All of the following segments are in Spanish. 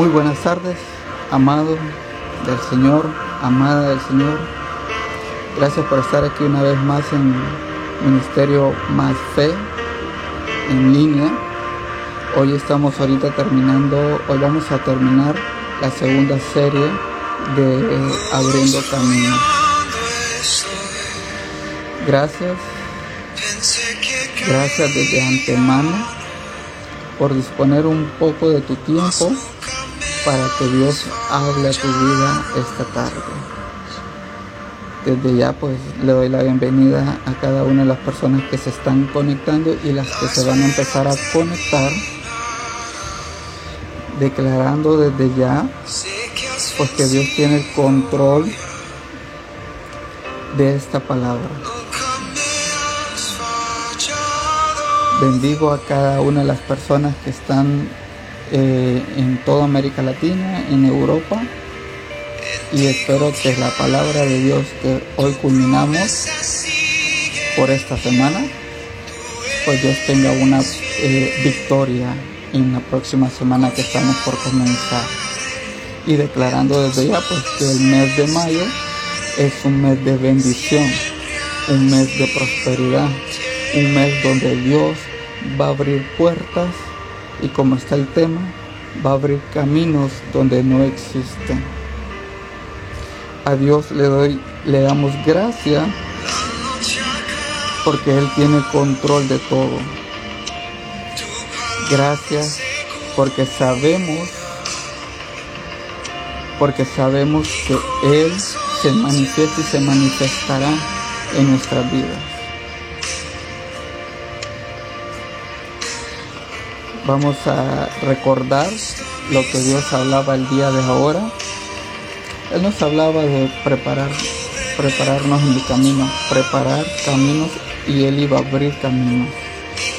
Muy buenas tardes, amado del Señor, amada del Señor. Gracias por estar aquí una vez más en Ministerio Más Fe en línea. Hoy estamos ahorita terminando, hoy vamos a terminar la segunda serie de Abriendo Camino. Gracias, gracias desde antemano por disponer un poco de tu tiempo para que Dios hable a tu vida esta tarde. Desde ya pues le doy la bienvenida a cada una de las personas que se están conectando y las que se van a empezar a conectar, declarando desde ya pues que Dios tiene el control de esta palabra. Bendigo a cada una de las personas que están eh, en toda América Latina, en Europa. Y espero que la palabra de Dios que hoy culminamos por esta semana, pues Dios tenga una eh, victoria en la próxima semana que estamos por comenzar. Y declarando desde ya pues que el mes de mayo es un mes de bendición, un mes de prosperidad, un mes donde Dios va a abrir puertas y como está el tema, va a abrir caminos donde no existen. A Dios le doy, le damos gracia porque Él tiene control de todo. Gracias porque sabemos, porque sabemos que Él se manifiesta y se manifestará en nuestras vidas. Vamos a recordar lo que Dios hablaba el día de ahora. Él nos hablaba de preparar, prepararnos en el camino, preparar caminos y Él iba a abrir caminos.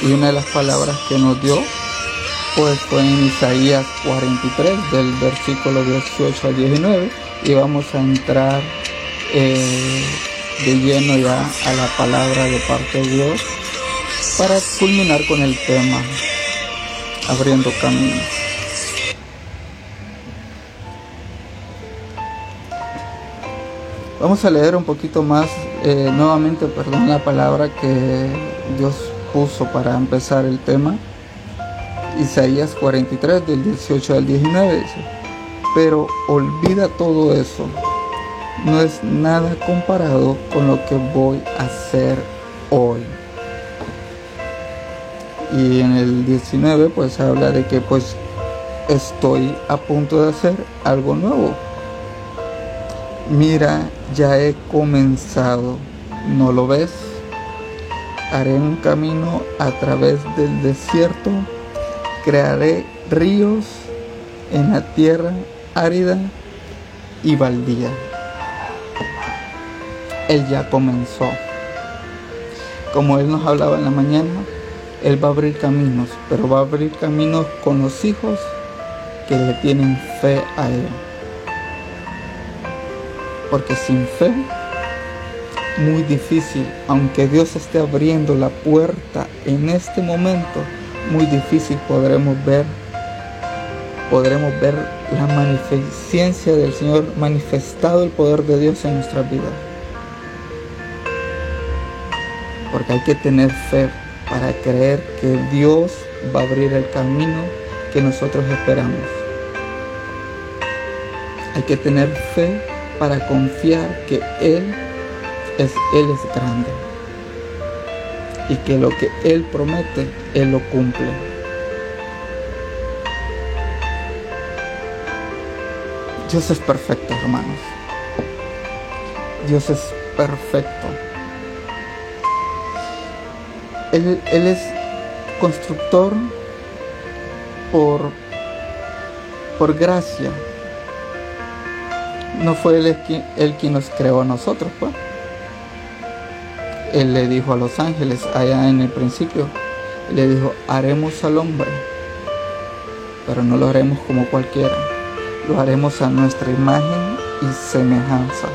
Y una de las palabras que nos dio pues fue en Isaías 43 del versículo 18 al 19 y vamos a entrar eh, de lleno ya a la palabra de parte de Dios para culminar con el tema abriendo caminos. Vamos a leer un poquito más eh, nuevamente, perdón, la palabra que Dios puso para empezar el tema. Isaías 43 del 18 al 19 dice, pero olvida todo eso, no es nada comparado con lo que voy a hacer hoy y en el 19 pues habla de que pues estoy a punto de hacer algo nuevo. Mira, ya he comenzado, ¿no lo ves? Haré un camino a través del desierto, crearé ríos en la tierra árida y baldía. Él ya comenzó. Como él nos hablaba en la mañana, él va a abrir caminos, pero va a abrir caminos con los hijos que le tienen fe a Él. Porque sin fe, muy difícil, aunque Dios esté abriendo la puerta en este momento, muy difícil podremos ver, podremos ver la magnificencia del Señor, manifestado el poder de Dios en nuestras vidas. Porque hay que tener fe para creer que Dios va a abrir el camino que nosotros esperamos. Hay que tener fe para confiar que Él es, Él es grande y que lo que Él promete, Él lo cumple. Dios es perfecto, hermanos. Dios es perfecto. Él, es constructor por, por gracia. No fue él, quien nos creó a nosotros, pues. Él le dijo a los ángeles allá en el principio, le dijo, haremos al hombre, pero no lo haremos como cualquiera, lo haremos a nuestra imagen y semejanza.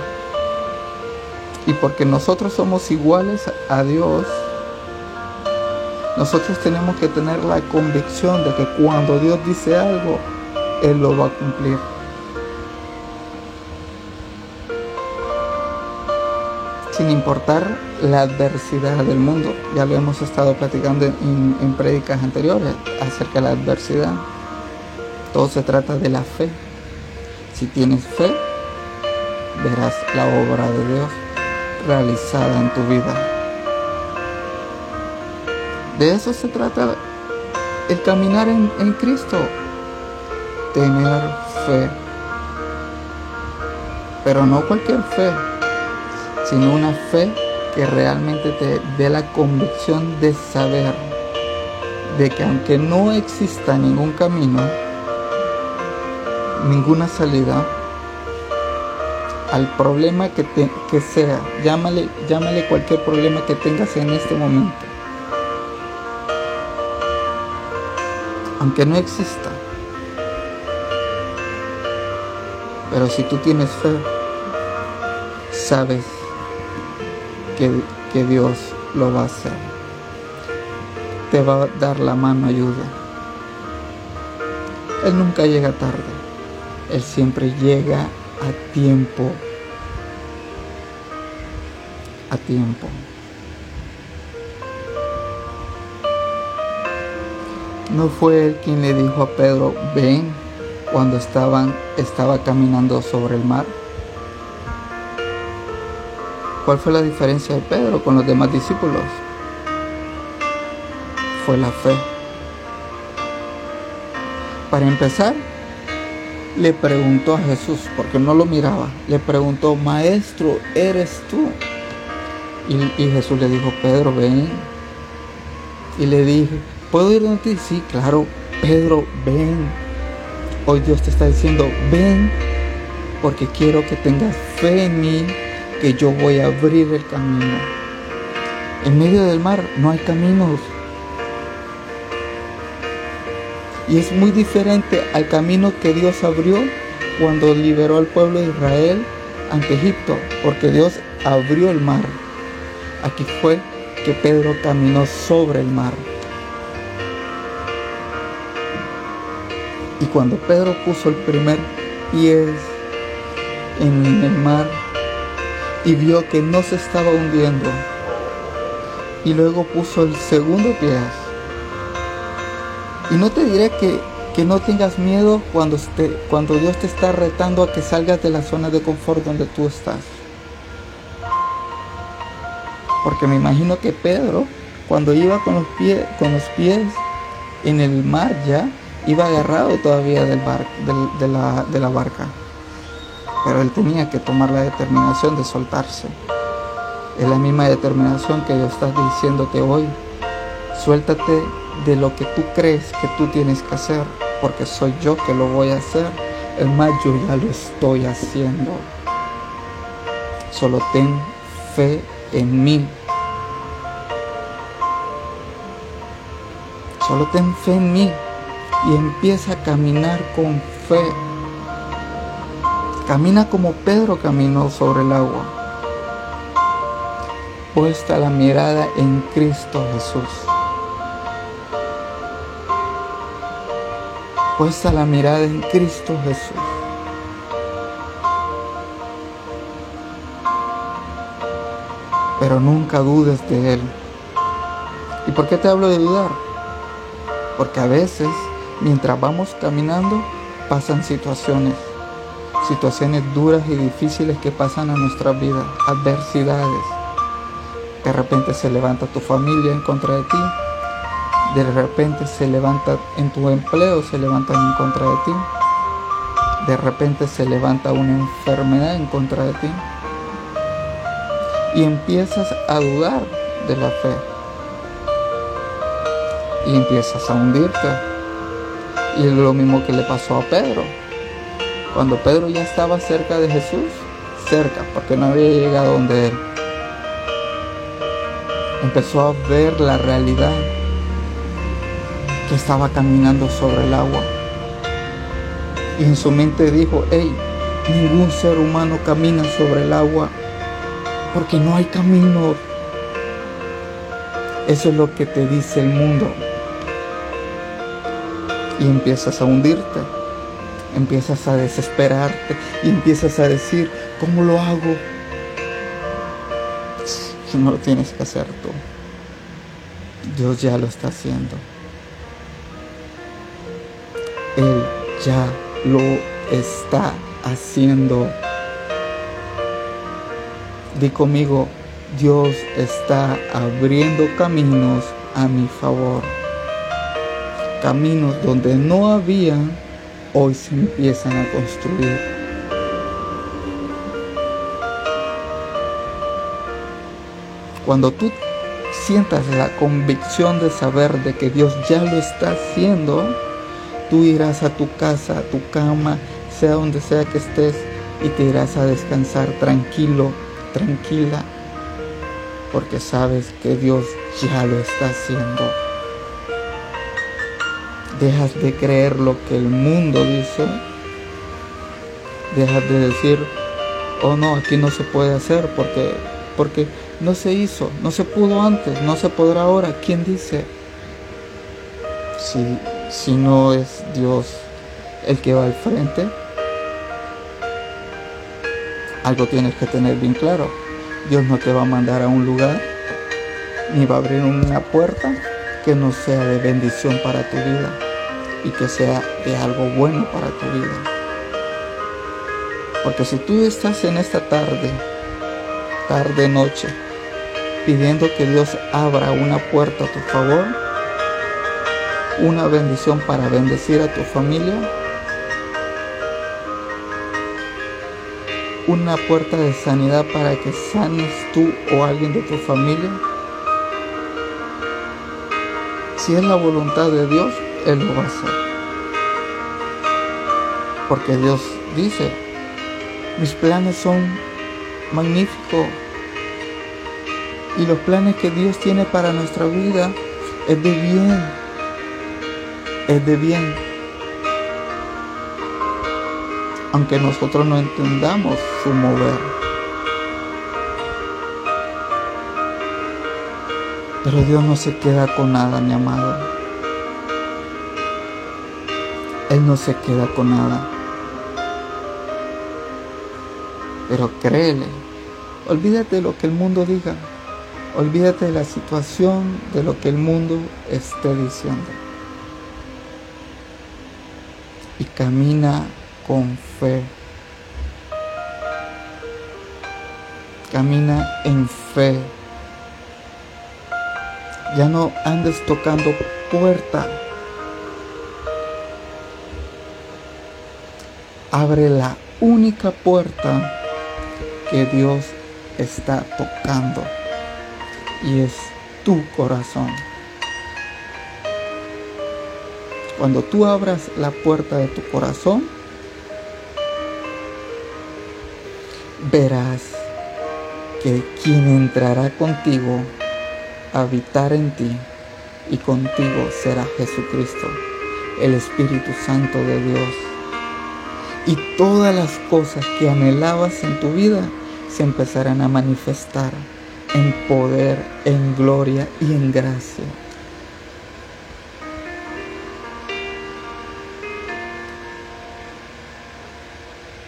Y porque nosotros somos iguales a Dios, nosotros tenemos que tener la convicción de que cuando Dios dice algo, Él lo va a cumplir. Sin importar la adversidad del mundo. Ya lo hemos estado platicando en, en prédicas anteriores acerca de la adversidad. Todo se trata de la fe. Si tienes fe, verás la obra de Dios realizada en tu vida. De eso se trata el caminar en, Cristo. Tener fe. Pero no cualquier fe, sino una fe que realmente te dé la convicción de saber de que aunque no exista ningún camino, ninguna salida, al problema que, te, que sea, llámale, llámale cualquier problema que tengas en este momento. Aunque no exista. Pero si tú tienes fe, sabes que, que Dios lo va a hacer. Te va a dar la mano ayuda. Él nunca llega tarde. Él siempre llega a tiempo. A tiempo. No fue él quien le dijo a Pedro, ven, cuando estaban, estaba caminando sobre el mar. ¿Cuál fue la diferencia de Pedro con los demás discípulos? Fue la fe. Para empezar, le preguntó a Jesús, porque no lo miraba, le preguntó, Maestro, ¿eres tú? Y, Jesús le dijo, Pedro, ven. Y le dije, ¿puedo ir donde ti? Sí, claro, Pedro, ven. Hoy Dios te está diciendo, ven, porque quiero que tengas fe en mí que yo voy a abrir el camino. En medio del mar no hay caminos. Y es muy diferente al camino que Dios abrió cuando liberó al pueblo de Israel ante Egipto, porque Dios abrió el mar. Aquí fue que Pedro caminó sobre el mar. Y cuando Pedro puso el primer pie en el mar, y vio que no se estaba hundiendo. Y luego puso el segundo pie. Y no te diré que, que no tengas miedo cuando, cuando Dios te está retando a que salgas de la zona de confort donde tú estás. Porque me imagino que Pedro, cuando iba con los, con los pies en el mar ya, iba agarrado todavía del de, la, barca pero él tenía que tomar la determinación de soltarse. Es la misma determinación que Dios está diciéndote hoy. Suéltate de lo que tú crees que tú tienes que hacer, porque soy yo que lo voy a hacer. El más, yo ya lo estoy haciendo. Solo ten fe en mí. Solo ten fe en mí y empieza a caminar con fe Camina como Pedro caminó sobre el agua. Puesta la mirada en Cristo Jesús. Puesta la mirada en Cristo Jesús. Pero nunca dudes de Él. ¿Y por qué te hablo de dudar? Porque a veces, mientras vamos caminando, pasan situaciones situaciones duras y difíciles que pasan a nuestra vida, adversidades. De repente se levanta tu familia en contra de ti, de repente se levanta en tu empleo, se levantan en contra de ti, de repente se levanta una enfermedad en contra de ti y empiezas a dudar de la fe y empiezas a hundirte. Y es lo mismo que le pasó a Pedro. Cuando Pedro ya estaba cerca de Jesús, cerca, porque no había llegado donde él, empezó a ver la realidad que estaba caminando sobre el agua. Y en su mente dijo, hey, ningún ser humano camina sobre el agua porque no hay camino. Eso es lo que te dice el mundo. Y empiezas a hundirte empiezas a desesperarte y empiezas a decir, ¿cómo lo hago? No lo tienes que hacer tú. Dios ya lo está haciendo. Él ya lo está haciendo. Di conmigo, Dios está abriendo caminos a mi favor. Caminos donde no había, hoy se empiezan a construir. Cuando tú sientas la convicción de saber de que Dios ya lo está haciendo, tú irás a tu casa, a tu cama, sea donde sea que estés, y te irás a descansar tranquilo, tranquila, porque sabes que Dios ya lo está haciendo. Dejas de creer lo que el mundo dice. Dejas de decir, oh no, aquí no se puede hacer porque, porque no se hizo, no se pudo antes, no se podrá ahora. ¿Quién dice? Si, si no es Dios el que va al frente, algo tienes que tener bien claro. Dios no te va a mandar a un lugar ni va a abrir una puerta que no sea de bendición para tu vida y que sea de algo bueno para tu vida. Porque si tú estás en esta tarde, tarde, noche, pidiendo que Dios abra una puerta a tu favor, una bendición para bendecir a tu familia, una puerta de sanidad para que sanes tú o alguien de tu familia? Si es la voluntad de Dios, Él lo va a hacer. Porque Dios dice, mis planes son magníficos. Y los planes que Dios tiene para nuestra vida es de bien. Es de bien aunque nosotros no entendamos su mover. Pero Dios no se queda con nada, mi amado. Él no se queda con nada. Pero créele, olvídate de lo que el mundo diga. Olvídate de la situación, de lo que el mundo esté diciendo. Y camina con fe. Camina en fe. Ya no andes tocando puerta. Abre la única puerta que Dios está tocando y es tu corazón. Cuando tú abras la puerta de tu corazón, verás que quien entrará contigo habitar en ti y contigo será Jesucristo, el Espíritu Santo de Dios. Y todas las cosas que anhelabas en tu vida se empezarán a manifestar en poder, en gloria y en gracia.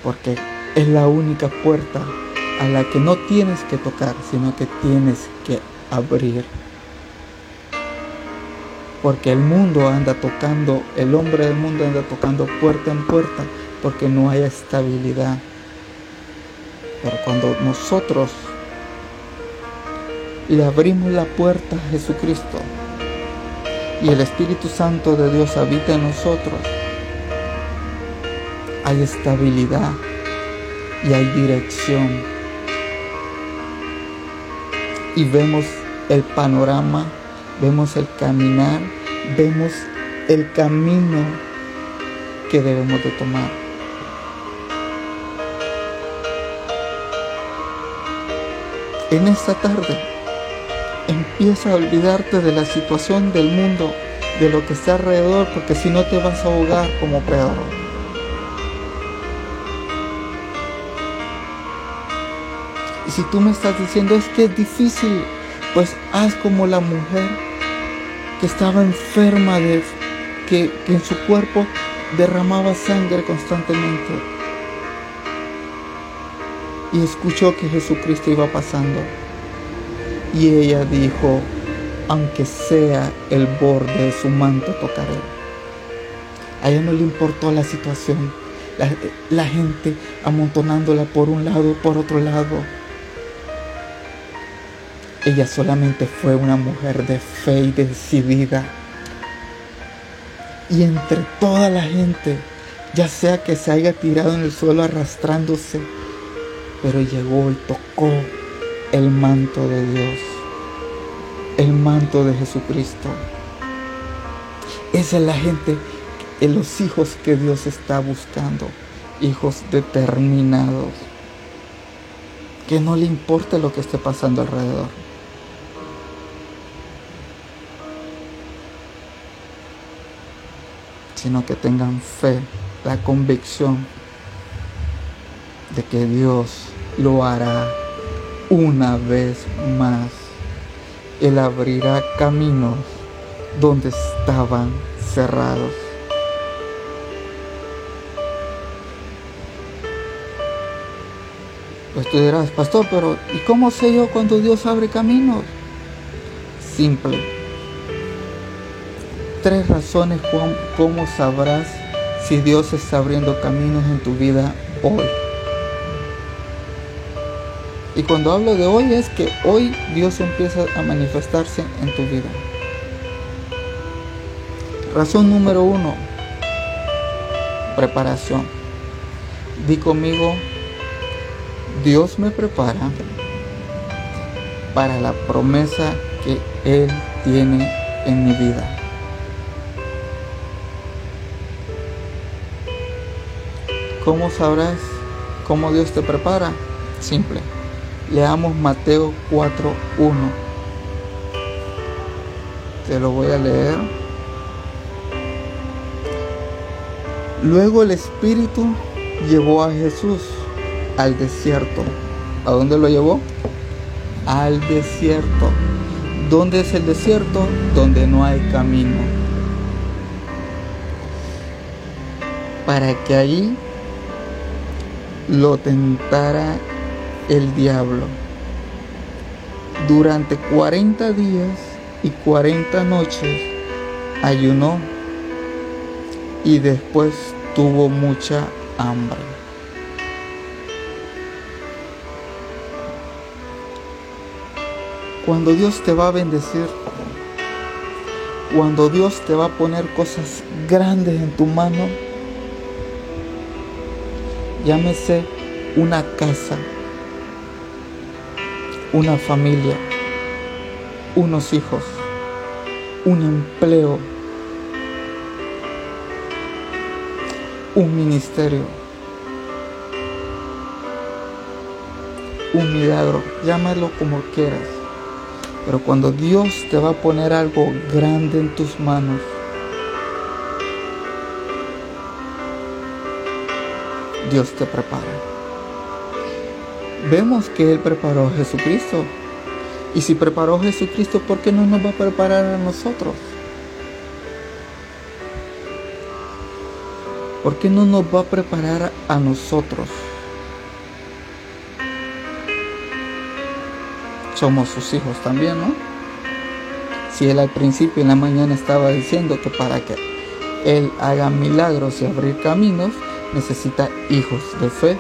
Porque es la única puerta a la que no tienes que tocar, sino que tienes que abrir. Porque el mundo anda tocando, el hombre del mundo anda tocando puerta en puerta porque no hay estabilidad. Pero cuando nosotros le abrimos la puerta a Jesucristo y el Espíritu Santo de Dios habita en nosotros, hay estabilidad, y hay dirección. Y vemos el panorama, vemos el caminar, vemos el camino que debemos de tomar. En esta tarde empieza a olvidarte de la situación del mundo, de lo que está alrededor, porque si no te vas a ahogar como Pedro. Y si tú me estás diciendo es que es difícil, pues haz como la mujer que estaba enferma de que, en su cuerpo derramaba sangre constantemente y escuchó que Jesucristo iba pasando. Y ella dijo, aunque sea el borde de su manto tocaré. A ella no le importó la situación, la, gente amontonándola por un lado, por otro lado. Ella solamente fue una mujer de fe y decidida. Y entre toda la gente, ya sea que se haya tirado en el suelo arrastrándose, pero llegó y tocó el manto de Dios, el manto de Jesucristo. Esa es la gente, los hijos que Dios está buscando, hijos determinados, que no le importa lo que esté pasando alrededor. sino que tengan fe, la convicción de que Dios lo hará una vez más. Él abrirá caminos donde estaban cerrados. Pues tú dirás, pastor, pero ¿y cómo sé yo cuando Dios abre caminos? Simple. Tres razones cómo sabrás si Dios está abriendo caminos en tu vida hoy. Y cuando hablo de hoy es que hoy Dios empieza a manifestarse en tu vida. Razón número uno, preparación. Di conmigo, Dios me prepara para la promesa que Él tiene en mi vida. ¿Cómo sabrás cómo Dios te prepara? Simple. Leamos Mateo 4.1. Te lo voy a leer. Luego el Espíritu llevó a Jesús al desierto. ¿A dónde lo llevó? Al desierto. ¿Dónde es el desierto? Donde no hay camino. Para que allí lo tentara el diablo. Durante 40 días y 40 noches ayunó y después tuvo mucha hambre. Cuando Dios te va a bendecir, cuando Dios te va a poner cosas grandes en tu mano, llámese una casa, una familia, unos hijos, un empleo, un ministerio, un milagro, llámalo como quieras. Pero cuando Dios te va a poner algo grande en tus manos, Dios te prepara vemos que Él preparó a Jesucristo. Y si preparó a Jesucristo, ¿por qué no nos va a preparar a nosotros? ¿Por qué no nos va a preparar a nosotros? Somos sus hijos también, ¿no? Si Él al principio en la mañana estaba diciendo que para que Él haga milagros y abrir caminos, necesita hijos de fe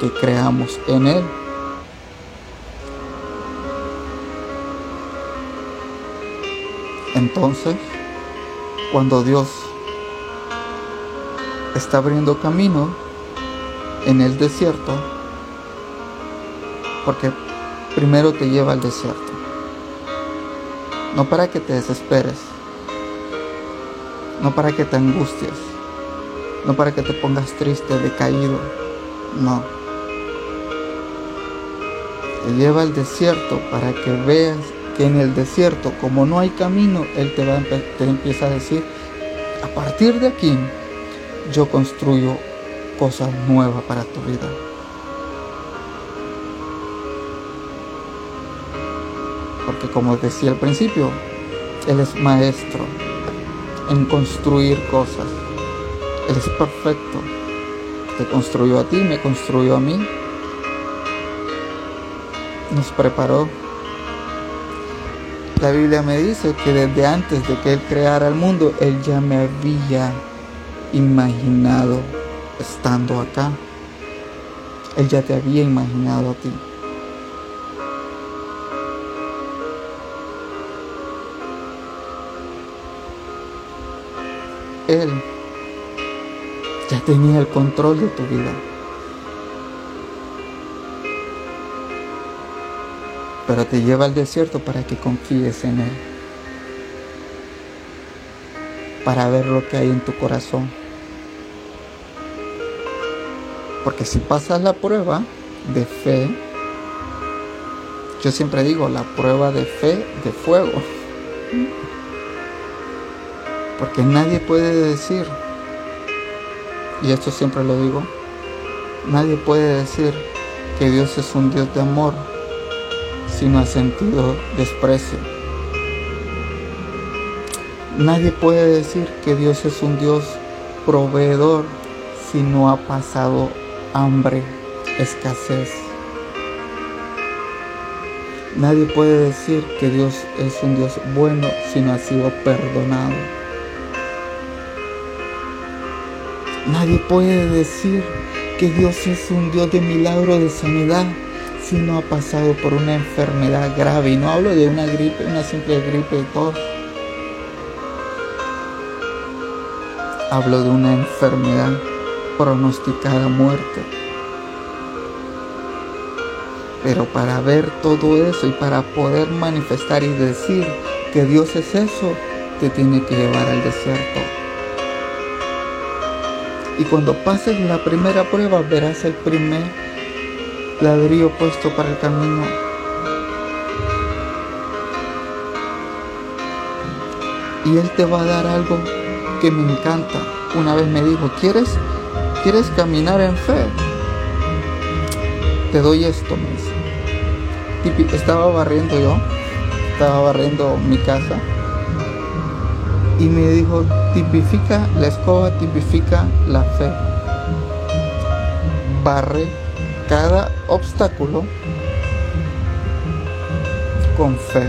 que creamos en Él. Entonces, cuando Dios está abriendo camino en el desierto, porque primero te lleva al desierto, no para que te desesperes, no para que te angusties, no para que te pongas triste, decaído, no te lleva al desierto para que veas que en el desierto, como no hay camino, Él te, va, te empieza a decir, a partir de aquí, yo construyo cosas nuevas para tu vida. Porque como decía al principio, Él es maestro en construir cosas. Él es perfecto. Te construyó a ti, me construyó a mí. Nos preparó. La Biblia me dice que desde antes de que Él creara el mundo, Él ya me había imaginado estando acá. Él ya te había imaginado a ti. Él ya tenía el control de tu vida. Pero te lleva al desierto para que confíes en Él. Para ver lo que hay en tu corazón. Porque si pasas la prueba de fe, yo siempre digo la prueba de fe de fuego. Porque nadie puede decir, y esto siempre lo digo, nadie puede decir que Dios es un Dios de amor si no ha sentido desprecio. Nadie puede decir que Dios es un Dios proveedor si no ha pasado hambre, escasez. Nadie puede decir que Dios es un Dios bueno si no ha sido perdonado. Nadie puede decir que Dios es un Dios de milagro de sanidad si no ha pasado por una enfermedad grave. Y no hablo de una gripe, una simple gripe de tos. Hablo de una enfermedad pronosticada muerte. Pero para ver todo eso y para poder manifestar y decir que Dios es eso, te tiene que llevar al desierto. Y cuando pases la primera prueba verás el primer ladrillo puesto para el camino. Y Él te va a dar algo que me encanta. Una vez me dijo, ¿quieres, ¿quieres caminar en fe? Te doy esto, me Estaba barriendo yo, estaba barriendo mi casa y me dijo, tipifica, la escoba tipifica la fe. Barre cada obstáculo con fe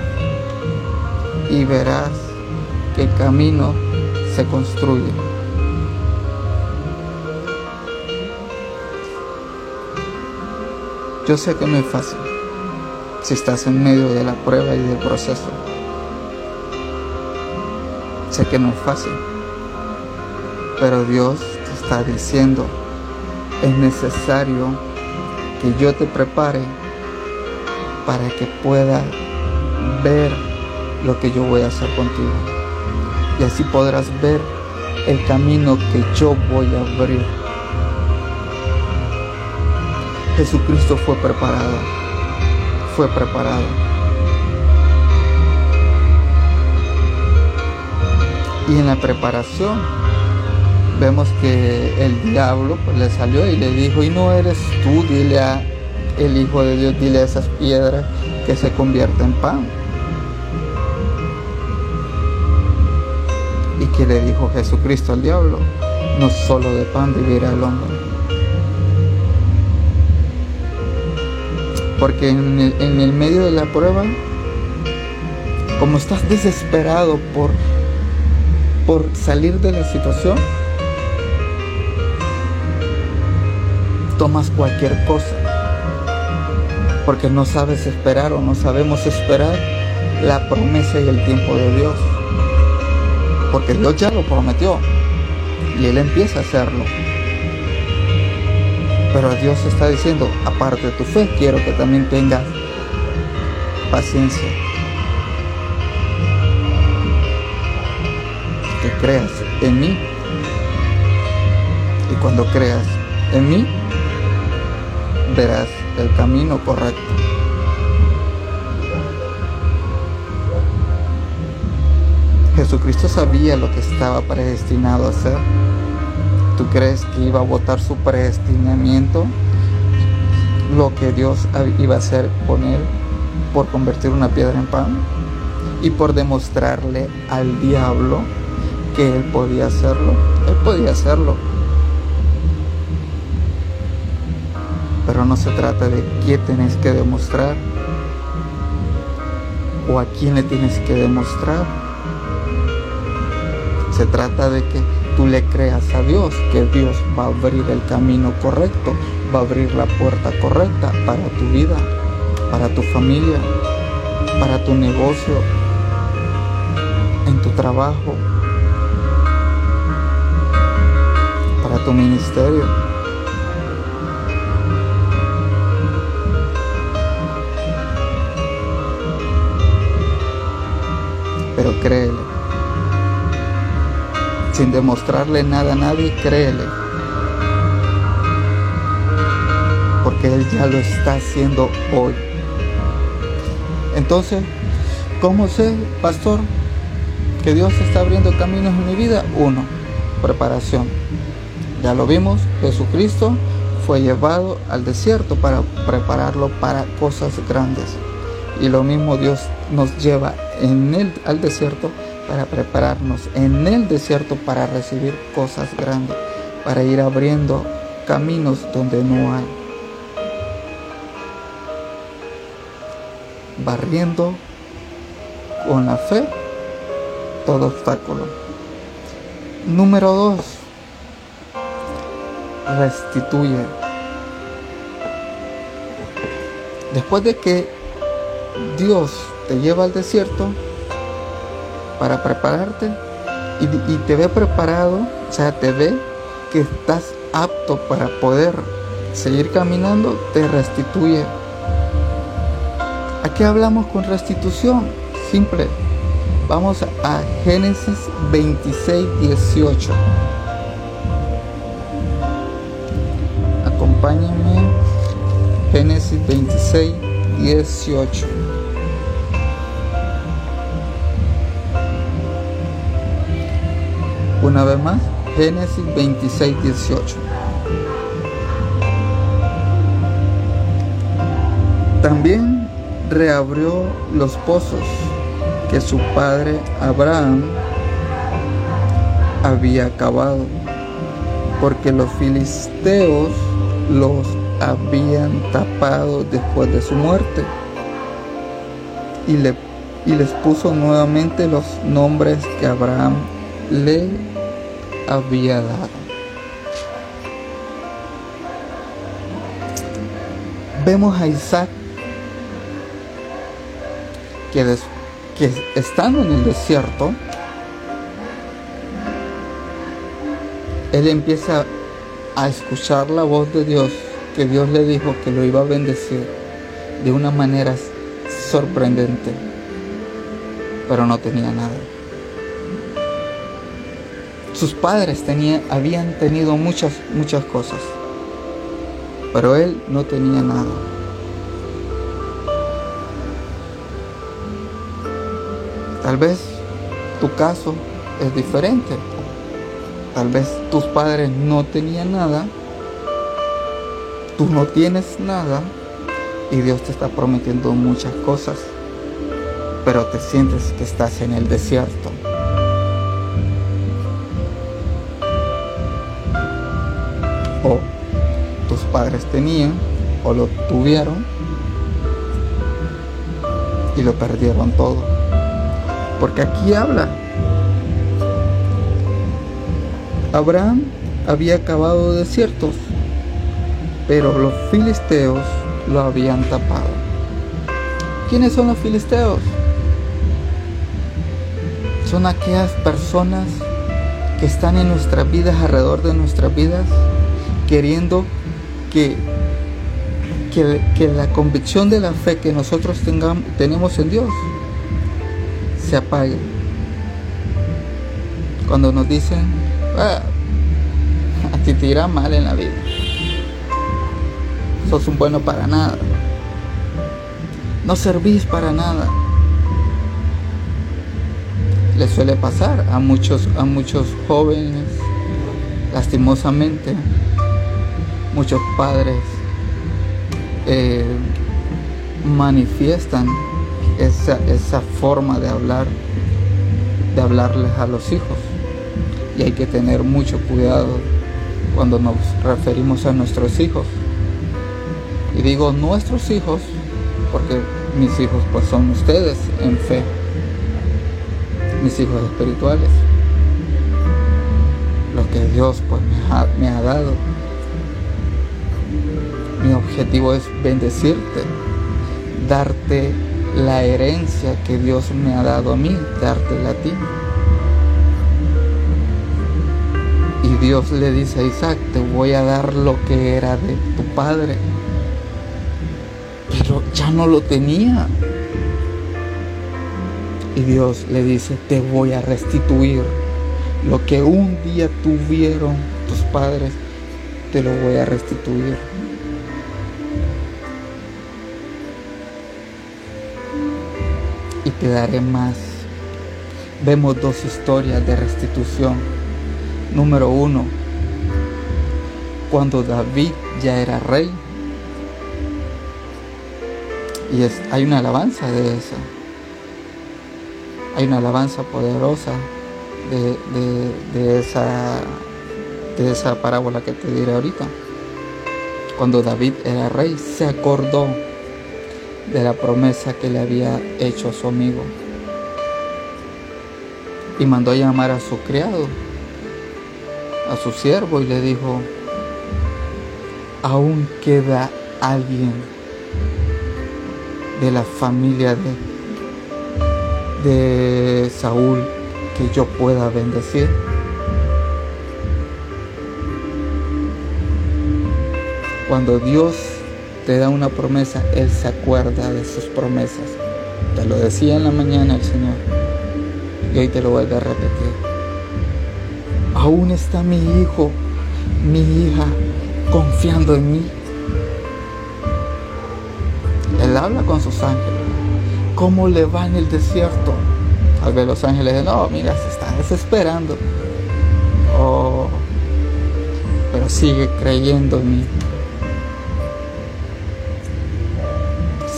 y verás que el camino se construye. Yo sé que no es fácil si estás en medio de la prueba y del proceso. Sé que no es fácil, pero Dios te está diciendo, es necesario que yo te prepare para que pueda ver lo que yo voy a hacer contigo. Y así podrás ver el camino que yo voy a abrir. Jesucristo fue preparado, fue preparado. Y en la preparación vemos que el diablo pues, le salió y le dijo, y no eres tú, dile a el Hijo de Dios, dile a esas piedras que se convierten en pan. ¿Y que le dijo Jesucristo al diablo? No solo de pan vivirá el hombre. Porque en el, en el medio de la prueba, como estás desesperado por por salir de la situación, tomas cualquier cosa. Porque no sabes esperar o no sabemos esperar la promesa y el tiempo de Dios. Porque Dios ya lo prometió y Él empieza a hacerlo. Pero Dios está diciendo, aparte de tu fe, quiero que también tengas paciencia. que creas en mí. Y cuando creas en mí, el camino correcto. Jesucristo sabía lo que estaba predestinado a hacer. ¿Tú crees que iba a votar su predestinamiento? Lo que Dios iba a hacer con él por convertir una piedra en pan y por demostrarle al diablo que él podía hacerlo, él podía hacerlo. Pero no se trata de qué tenés que demostrar o a quién le tienes que demostrar. Se trata de que tú le creas a Dios, que Dios va a abrir el camino correcto, va a abrir la puerta correcta para tu vida, para tu familia, para tu negocio, en tu trabajo, para tu ministerio. Pero créele. Sin demostrarle nada a nadie, créele. Porque Él ya lo está haciendo hoy. Entonces, ¿cómo sé, pastor, que Dios está abriendo caminos en mi vida? Uno, preparación. Ya lo vimos, Jesucristo fue llevado al desierto para prepararlo para cosas grandes. Y lo mismo Dios nos lleva en el, al desierto para prepararnos en el desierto para recibir cosas grandes, para ir abriendo caminos donde no hay. Barriendo con la fe todo obstáculo. Número dos, restituye. Después de que Dios te lleva al desierto para prepararte y, te ve preparado, o sea, te ve que estás apto para poder seguir caminando, te restituye. ¿A qué hablamos con restitución? Simple. Vamos a Génesis 26, 18. Acompáñame. Génesis 26, 18. Una vez más, Génesis 26, 18. También reabrió los pozos que su padre Abraham había acabado, porque los filisteos los habían tapado después de su muerte. Y, le, y les puso nuevamente los nombres que Abraham le había dado. Vemos a Isaac que, que estando en el desierto, él empieza a escuchar la voz de Dios, que Dios le dijo que lo iba a bendecir de una manera sorprendente, pero no tenía nada. Sus padres habían tenido muchas, muchas cosas, pero él no tenía nada. Tal vez tu caso es diferente. Tal vez tus padres no tenían nada, tú no tienes nada y Dios te está prometiendo muchas cosas, pero te sientes que estás en el desierto. O tus padres tenían o lo tuvieron y lo perdieron todo. Porque aquí habla. Abraham había acabado desiertos, pero los filisteos lo habían tapado. ¿Quiénes son los filisteos? Son aquellas personas que están en nuestras vidas, alrededor de nuestras vidas, queriendo que, que, la convicción de la fe que nosotros tengamos, tenemos en Dios se apague. Cuando nos dicen, ah, a ti te irá mal en la vida, sos un bueno para nada, no servís para nada. Le suele pasar a muchos, a muchos jóvenes, lastimosamente, muchos padres eh, manifiestan esa, esa forma de hablar, de hablarles a los hijos. y hay que tener mucho cuidado cuando nos referimos a nuestros hijos. Y digo nuestros hijos porque mis hijos pues son ustedes en fe, mis hijos espirituales, lo que Dios pues me ha, dado. Mi objetivo es bendecirte, darte la herencia que Dios me ha dado a mí, darte a ti. Y Dios le dice a Isaac, te voy a dar lo que era de tu padre. Pero ya no lo tenía. Y Dios le dice, te voy a restituir lo que un día tuvieron tus padres, te lo voy a restituir. Te daré más. Vemos dos historias de restitución. Número uno, cuando David ya era rey. Y es, hay una alabanza de eso. Hay una alabanza poderosa de, esa, de esa parábola que te diré ahorita. Cuando David era rey, se acordó de la promesa que le había hecho a su amigo y mandó a llamar a su criado a su siervo y le dijo, aún queda alguien de la familia de, de Saúl que yo pueda bendecir. Cuando Dios te da una promesa, Él se acuerda de sus promesas. Te lo decía en la mañana el Señor y hoy te lo vuelve a repetir aún está mi hijo, mi hija confiando en mí. Él habla con sus ángeles. ¿Cómo le va en el desierto? Al ver los ángeles dicen, no, mira, se está desesperando. Oh, pero sigue creyendo en mí.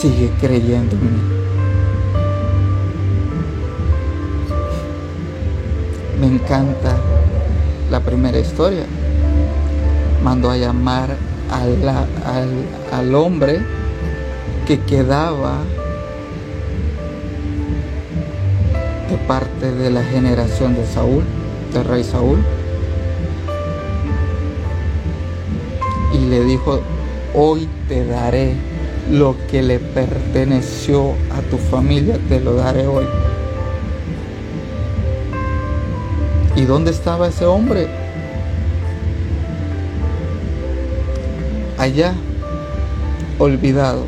Sigue creyendo en mí. Me encanta la primera historia. Mandó a llamar al, hombre que quedaba de parte de la generación de Saúl, del rey Saúl. Y le dijo, hoy te daré lo que le perteneció a tu familia, te lo daré hoy. ¿Y dónde estaba ese hombre? Allá, olvidado,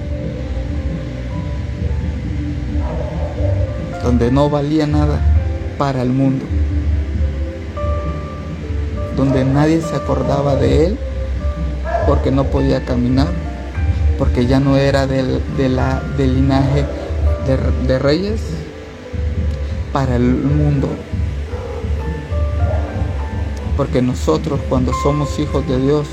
donde no valía nada para el mundo, donde nadie se acordaba de él porque no podía caminar, porque ya no era del, linaje de reyes para el mundo porque nosotros cuando somos hijos de Dios,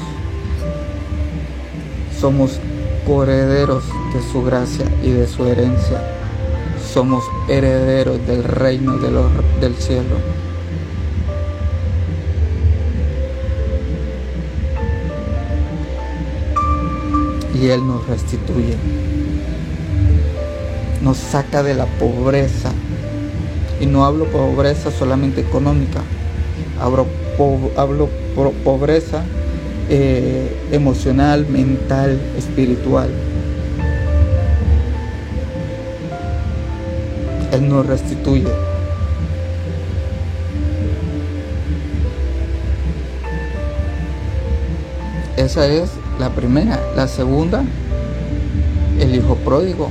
somos coherederos de su gracia y de su herencia. Somos herederos del reino del cielo. Y Él nos restituye. Nos saca de la pobreza. Y no hablo pobreza solamente económica. Hablo pobreza eh, emocional, mental, espiritual. Él nos restituye. Esa es la primera. La segunda, el hijo pródigo.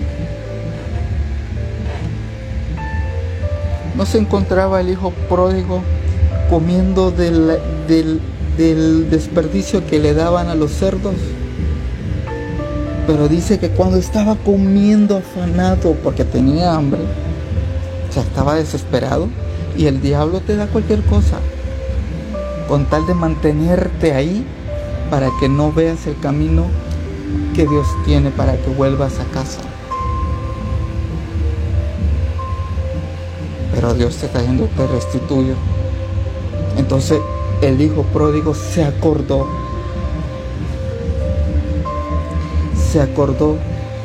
No se encontraba el hijo pródigo comiendo del, del, desperdicio que le daban a los cerdos. Pero dice que cuando estaba comiendo afanado porque tenía hambre, sea, estaba desesperado y el diablo te da cualquier cosa con tal de mantenerte ahí para que no veas el camino que Dios tiene para que vuelvas a casa. Pero Dios te está yendo, te restituyo Entonces el hijo pródigo se acordó, se acordó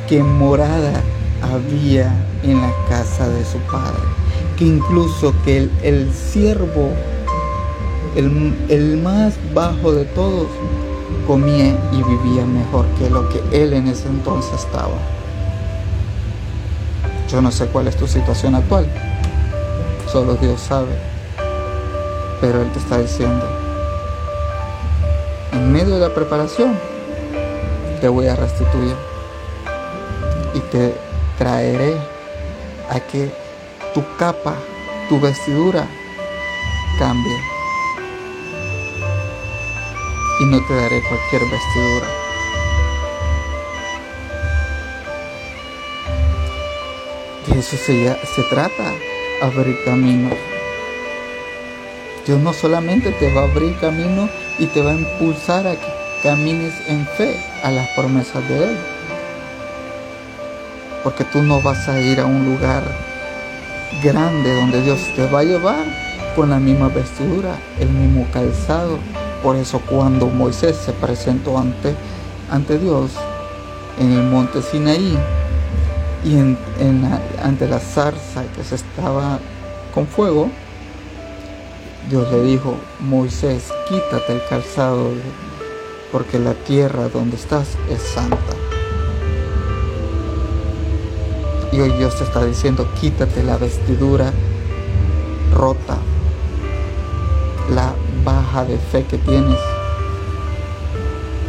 que morada había en la casa de su padre, que incluso que el, el siervo, el, el más bajo de todos, comía y vivía mejor que lo que él en ese entonces estaba. Yo no sé cuál es tu situación actual, solo Dios sabe, pero Él te está diciendo, en medio de la preparación, te voy a restituir y te traeré a que tu capa, tu vestidura cambie. Y no te daré cualquier vestidura. De eso se, trata, abrir caminos. Dios no solamente te va a abrir camino y te va a impulsar a que camines en fe a las promesas de Él. Porque tú no vas a ir a un lugar grande donde Dios te va a llevar con la misma vestidura, el mismo calzado. Por eso cuando Moisés se presentó ante, ante Dios en el monte Sinaí y ante la zarza que se estaba con fuego, Dios le dijo, Moisés, quítate el calzado porque la tierra donde estás es santa. Y hoy Dios te está diciendo, quítate la vestidura rota, la baja de fe que tienes,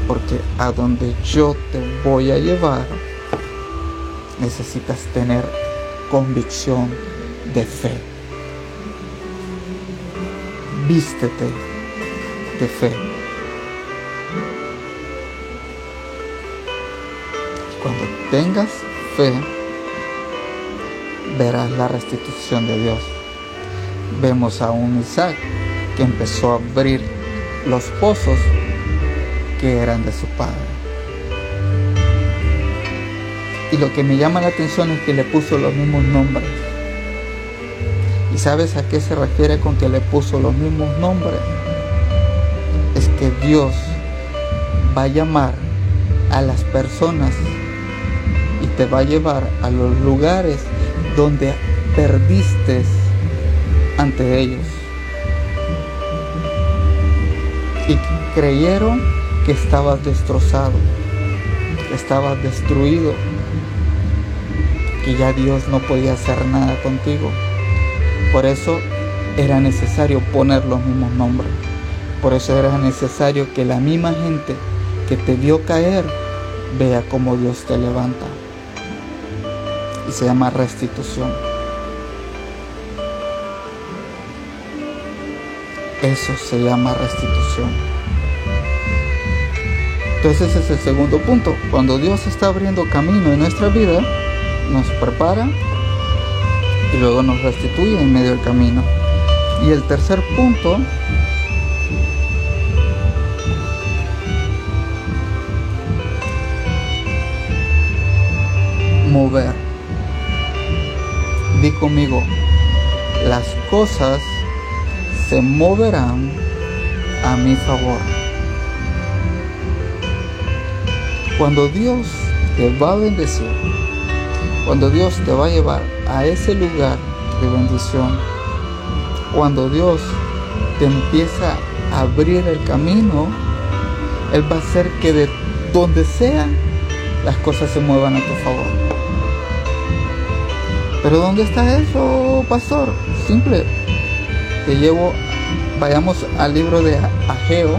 porque a donde yo te voy a llevar, necesitas tener convicción de fe. Vístete de fe. Cuando tengas fe, verás la restitución de Dios. Vemos a un Isaac que empezó a abrir los pozos que eran de su padre. Y lo que me llama la atención es que le puso los mismos nombres. ¿Y sabes a qué se refiere con que le puso los mismos nombres? Es que Dios va a llamar a las personas y te va a llevar a los lugares donde perdiste ante ellos. Creyeron que estabas destrozado, que estabas destruido, que ya Dios no podía hacer nada contigo. Por eso era necesario poner los mismos nombres. Por eso era necesario que la misma gente que te vio caer vea cómo Dios te levanta. Y se llama restitución. Eso se llama restitución. Entonces ese es el segundo punto. Cuando Dios está abriendo camino en nuestra vida, nos prepara y luego nos restituye en medio del camino. Y el tercer punto mover. Di conmigo, las cosas se moverán a mi favor. Cuando Dios te va a bendecir, cuando Dios te va a llevar a ese lugar de bendición, cuando Dios te empieza a abrir el camino, Él va a hacer que de donde sea las cosas se muevan a tu favor. Pero ¿dónde está eso, pastor? Simple. Te llevo, vayamos al libro de Ageo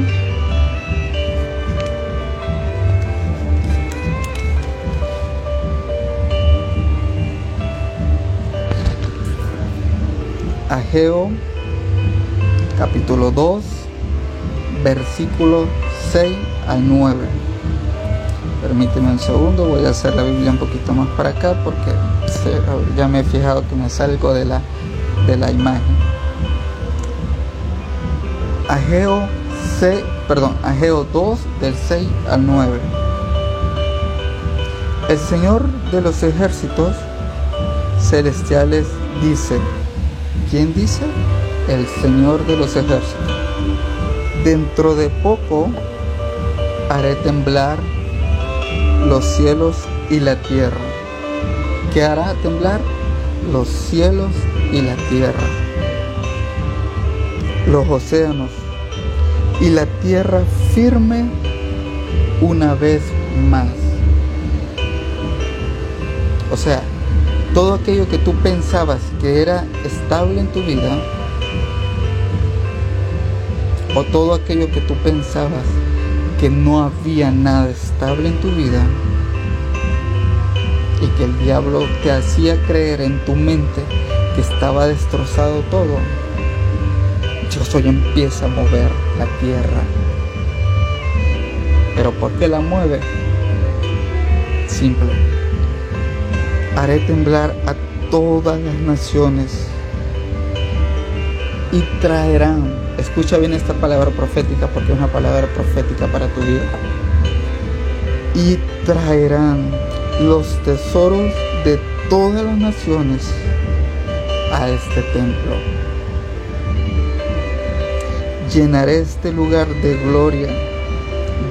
Ageo capítulo 2 versículo 6 al 9. Permíteme un segundo, voy a hacer la Biblia un poquito más para acá porque ya me he fijado que me salgo de la, de la imagen. Ageo, 6, perdón, Ageo 2 del 6 al 9. El Señor de los ejércitos celestiales dice, ¿Quién dice? El Señor de los ejércitos. dentro de poco haré temblar los cielos y la tierra. ¿Qué hará temblar? Los cielos y la tierra. Los océanos y la tierra firme una vez más. O sea, todo aquello que tú pensabas que era estable en tu vida, o todo aquello que tú pensabas que no había nada estable en tu vida, y que el diablo te hacía creer en tu mente que estaba destrozado todo, Dios hoy empieza a mover la tierra. Pero ¿por qué la mueve? Simple. Haré temblar a todas las naciones y traerán, escucha bien esta palabra profética porque es una palabra profética para tu vida, y traerán los tesoros de todas las naciones a este templo. Llenaré este lugar de gloria,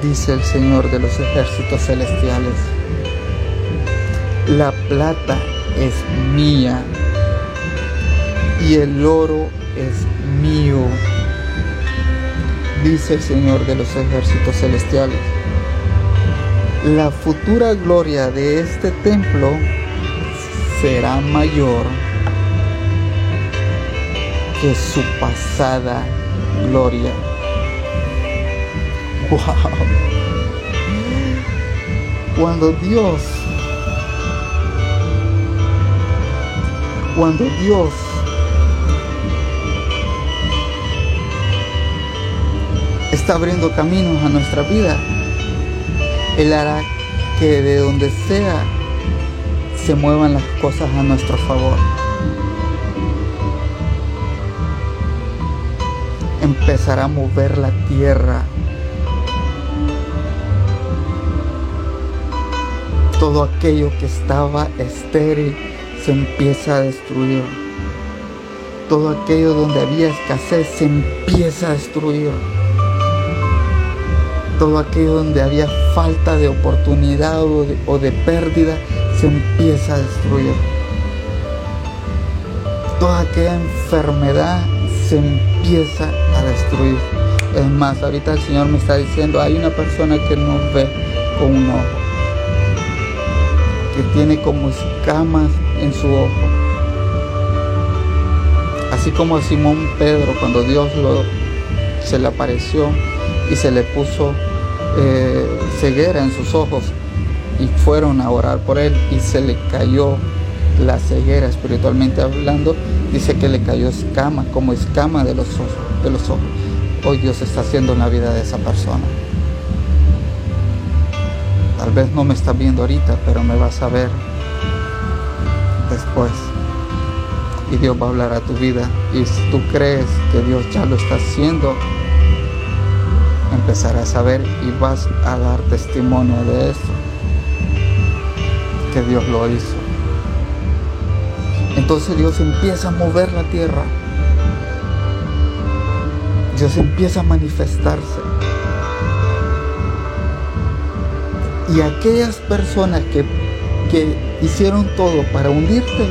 dice el Señor de los ejércitos celestiales. La plata es mía y el oro es mío, dice el Señor de los ejércitos celestiales. La futura gloria de este templo será mayor que su pasada gloria. Wow. Cuando Dios, cuando Dios está abriendo caminos a nuestra vida, Él hará que de donde sea se muevan las cosas a nuestro favor. Empezará a mover la tierra. Todo aquello que estaba estéril se empieza a destruir. Todo aquello donde había escasez se empieza a destruir todo aquello donde había falta de oportunidad o de, pérdida se empieza a destruir. Toda aquella enfermedad se empieza a destruir. Es más, ahorita el Señor me está diciendo, hay una persona que no ve con un ojo, que tiene como escamas en su ojo. Así como a Simón Pedro cuando Dios lo, se le apareció y se le puso eh, ceguera en sus ojos y fueron a orar por él y se le cayó la ceguera espiritualmente hablando, dice que le cayó escama, como escama de los ojos. De los ojos. Hoy Dios está haciendo en la vida de esa persona. Tal vez no me está viendo ahorita, pero me vas a ver después. Y Dios va a hablar a tu vida. Y si tú crees que Dios ya lo está haciendo, empezarás a ver y vas a dar testimonio de eso, que Dios lo hizo. Entonces Dios empieza a mover la tierra. Dios empieza a manifestarse. Y aquellas personas que, que hicieron todo para hundirte,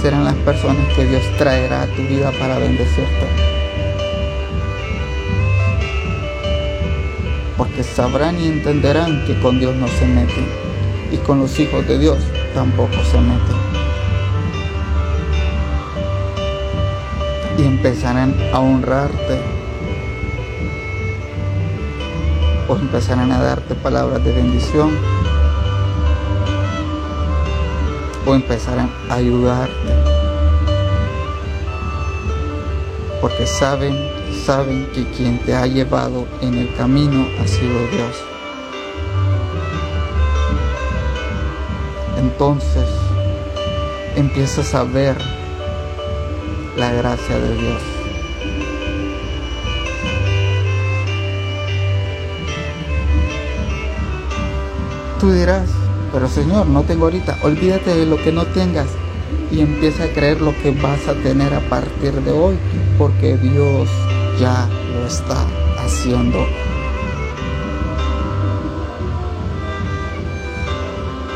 serán las personas que Dios traerá a tu vida para bendecirte. porque sabrán y entenderán que con Dios no se meten y con los hijos de Dios tampoco se meten. Y empezarán a honrarte o empezarán a darte palabras de bendición o empezarán a ayudarte porque saben saben que quien te ha llevado en el camino ha sido Dios. Entonces empiezas a ver la gracia de Dios. Tú dirás, pero Señor, no tengo ahorita. Olvídate de lo que no tengas y empieza a creer lo que vas a tener a partir de hoy, porque Dios ya lo está haciendo.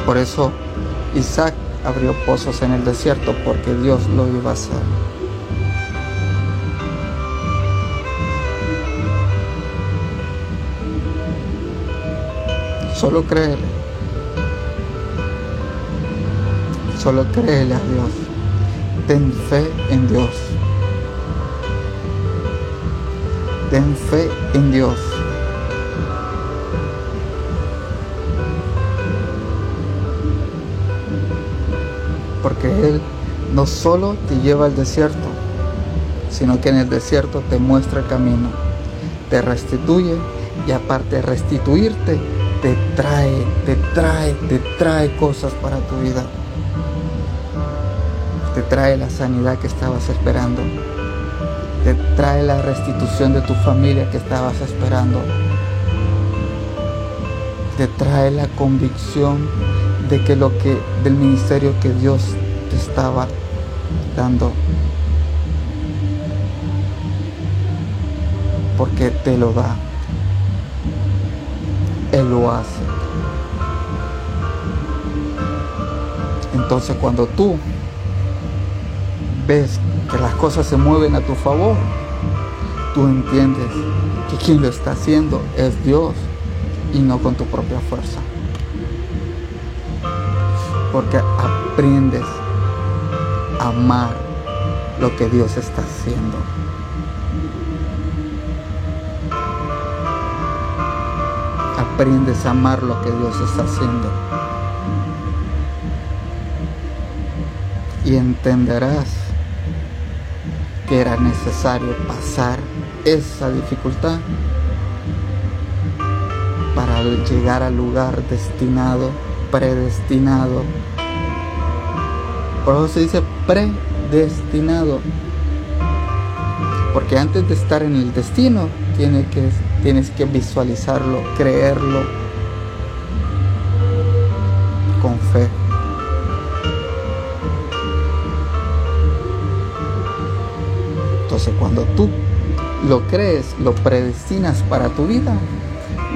Por eso Isaac abrió pozos en el desierto porque Dios lo iba a hacer. Solo créele. Solo créele a Dios. Ten fe en Dios. Ten fe en Dios. Porque Él no solo te lleva al desierto, sino que en el desierto te muestra el camino, te restituye y aparte de restituirte, te trae, te trae, te trae cosas para tu vida. Te trae la sanidad que estabas esperando. Te trae la restitución de tu familia que estabas esperando. Te trae la convicción de que lo que del ministerio que Dios te estaba dando porque te lo da. Él lo hace. Entonces cuando tú ves que las cosas se mueven a tu favor, tú entiendes que quien lo está haciendo es Dios y no con tu propia fuerza porque aprendes a amar lo que Dios está haciendo. Aprendes a amar lo que Dios está haciendo. Y entenderás que era necesario pasar esa dificultad para llegar al lugar destinado predestinado. Por eso se dice predestinado. Porque antes de estar en el destino, tienes que, tienes que visualizarlo, creerlo con fe. Cuando tú lo crees, lo predestinas para tu vida,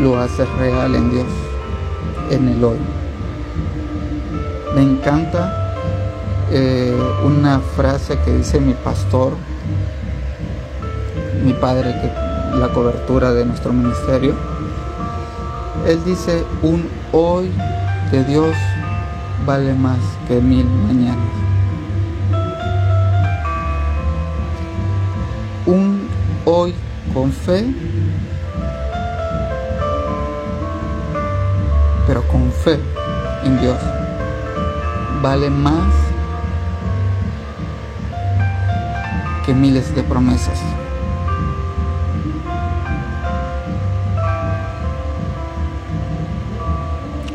lo haces real en Dios, en el hoy. Me encanta eh, una frase que dice mi pastor, mi padre, que la cobertura de nuestro ministerio. Él dice, un hoy de Dios vale más que mil mañanas. Hoy con fe, pero con fe en Dios vale más que miles de promesas.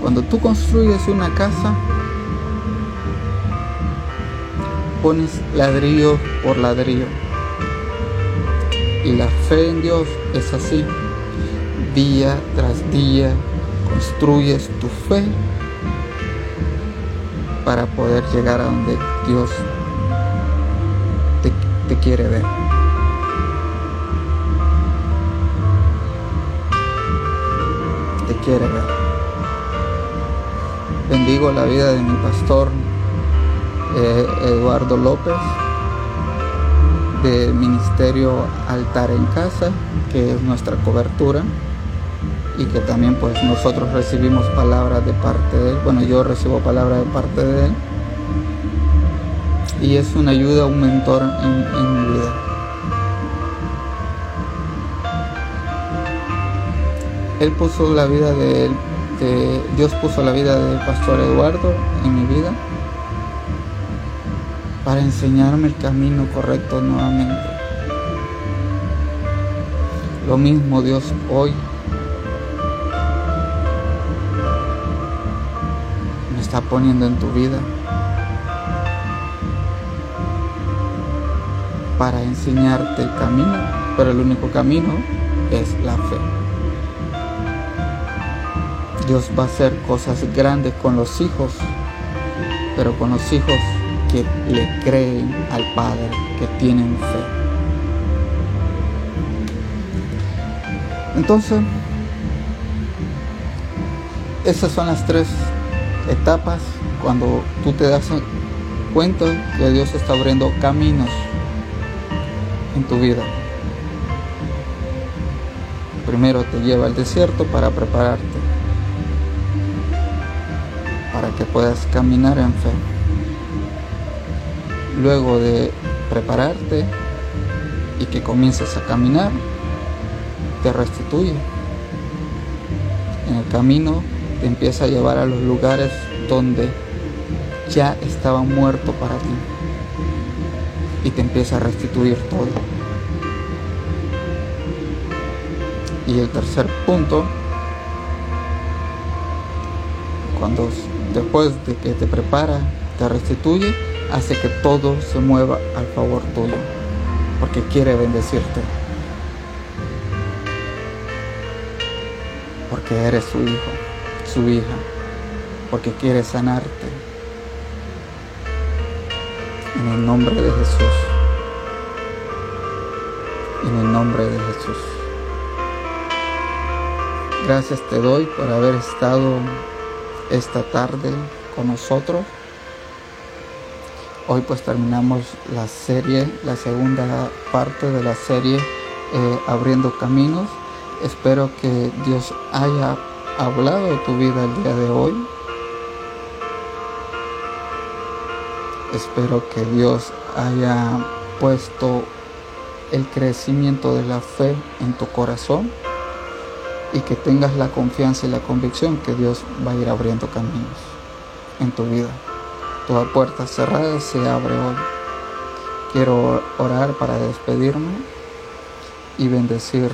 Cuando tú construyes una casa, pones ladrillo por ladrillo. Y la fe en Dios es así. Día tras día construyes tu fe para poder llegar a donde Dios te, quiere ver. Te quiere ver. Bendigo la vida de mi pastor eh, Eduardo López del Ministerio Altar en Casa, que es nuestra cobertura y que también pues nosotros recibimos palabras de parte de él. Bueno, yo recibo palabras de parte de él. Y es una ayuda, un mentor en, mi vida. Él puso la vida de él, Dios puso la vida del pastor Eduardo en mi vida para enseñarme el camino correcto nuevamente. Lo mismo Dios hoy está poniendo en tu vida para enseñarte el camino, pero el único camino es la fe. Dios va a hacer cosas grandes con los hijos, pero con los hijos que le creen al Padre, que tienen fe. Entonces, esas son las tres etapas cuando tú te das cuenta que Dios está abriendo caminos en tu vida. Primero te lleva al desierto para prepararte, para que puedas caminar en fe. Luego de prepararte y que comiences a caminar, te restituye. En el camino te empieza a llevar a los lugares donde ya estaba muerto para ti y te empieza a restituir todo. Y el tercer punto, cuando después de que te prepara, te restituye, hace que todo se mueva al favor tuyo, porque quiere bendecirte. Porque eres su hijo, su hija, porque quiere sanarte. En el nombre de Jesús. En el nombre de Jesús. Gracias te doy por haber estado esta tarde con nosotros. Hoy pues terminamos la serie, la segunda parte de la serie eh, Abriendo Caminos. Espero que Dios haya hablado de tu vida el día de hoy. Espero que Dios haya puesto el crecimiento de la fe en tu corazón y que tengas la confianza y la convicción que Dios va a ir abriendo caminos en tu vida. Toda puerta cerrada se abre hoy. Quiero orar para despedirme y bendecir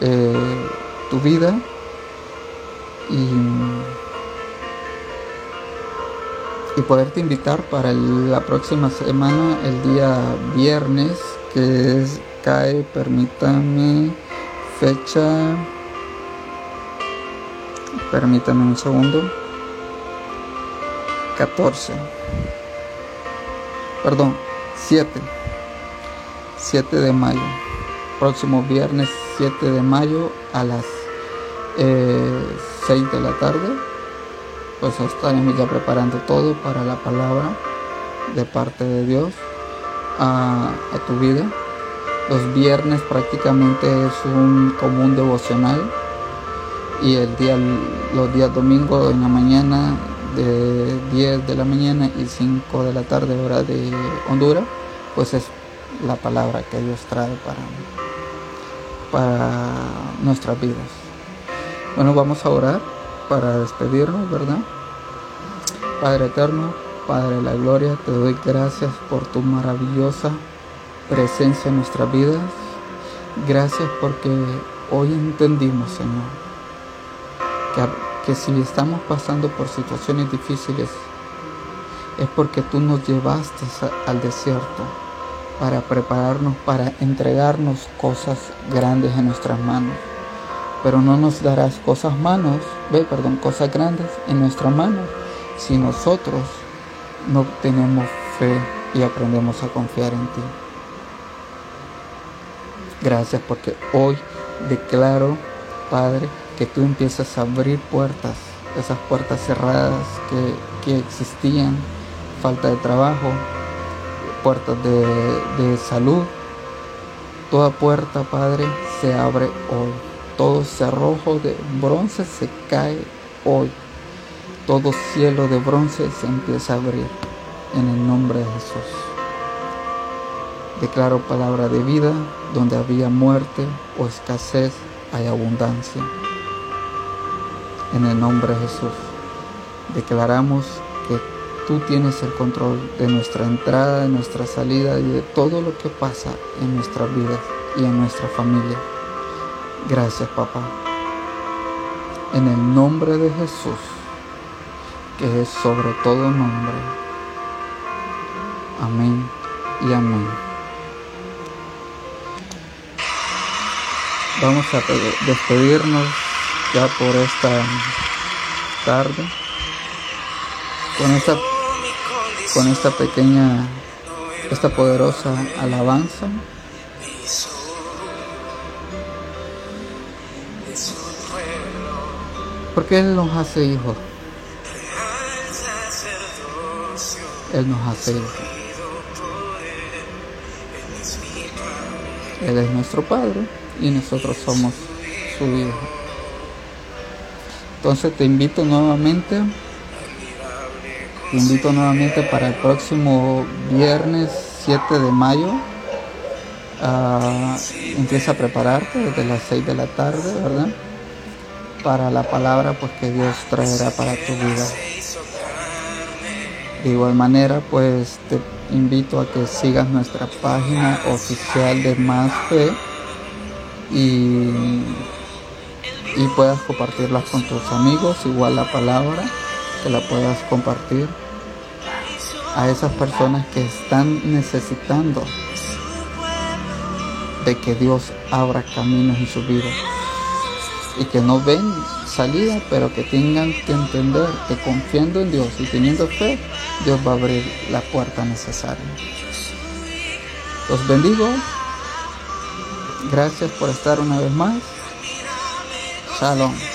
eh, tu vida y, y poderte invitar para la próxima semana, el día viernes, que es, cae, permítame, fecha Permítame un segundo. 14. Perdón, 7. 7 de mayo. Próximo viernes 7 de mayo a las 6 eh, de la tarde. Pues estaremos ya preparando todo para la palabra de parte de Dios a, a tu vida. Los viernes prácticamente es un común devocional y el día, los días domingos en la mañana de 10 de la mañana y 5 de la tarde hora de Honduras, pues es la palabra que Dios trae para, para nuestras vidas. Bueno, vamos a orar para despedirnos, ¿verdad? Padre eterno, Padre de la gloria, te doy gracias por tu maravillosa presencia en nuestras vidas. Gracias porque hoy entendimos, Señor, que, si estamos pasando por situaciones difíciles es porque tú nos llevaste al desierto para prepararnos, para entregarnos cosas grandes en nuestras manos. Pero no nos darás cosas manos, ve, perdón, cosas grandes en nuestras manos si nosotros no tenemos fe y aprendemos a confiar en ti. Gracias porque hoy declaro, Padre, que tú empiezas a abrir puertas, esas puertas cerradas que, existían, falta de trabajo, puertas de, de salud. Toda puerta, Padre, se abre hoy. Todo cerrojo de bronce se cae hoy. Todo cielo de bronce se empieza a abrir en el nombre de Jesús. Declaro palabra de vida, donde había muerte o escasez, hay abundancia en el nombre de Jesús. Declaramos que tú tienes el control de nuestra entrada, de nuestra salida y de todo lo que pasa en nuestras vidas y en nuestra familia. Gracias, papá. En el nombre de Jesús, que es sobre todo nombre. Amén y amén. Vamos a despedirnos ya por esta tarde con esta con esta pequeña esta poderosa alabanza Porque Él nos hace hijos. Él nos hace hijos. Él es nuestro Padre y nosotros somos su Hijo. Entonces te invito nuevamente, te invito nuevamente para el próximo viernes 7 de mayo. empieza a prepararte desde las 6 de la tarde, ¿verdad? Para la palabra pues que Dios traerá para tu vida. De igual manera, pues te invito a que sigas nuestra página oficial de Más Fe y, y puedas compartirlas con tus amigos, igual la palabra, que la puedas compartir a esas personas que están necesitando de que Dios abra caminos en su vida y que no ven salida, pero que tengan que entender que confiando en Dios y teniendo fe, Dios va a abrir la puerta necesaria. Los bendigo. Gracias por estar una vez más. Shalom.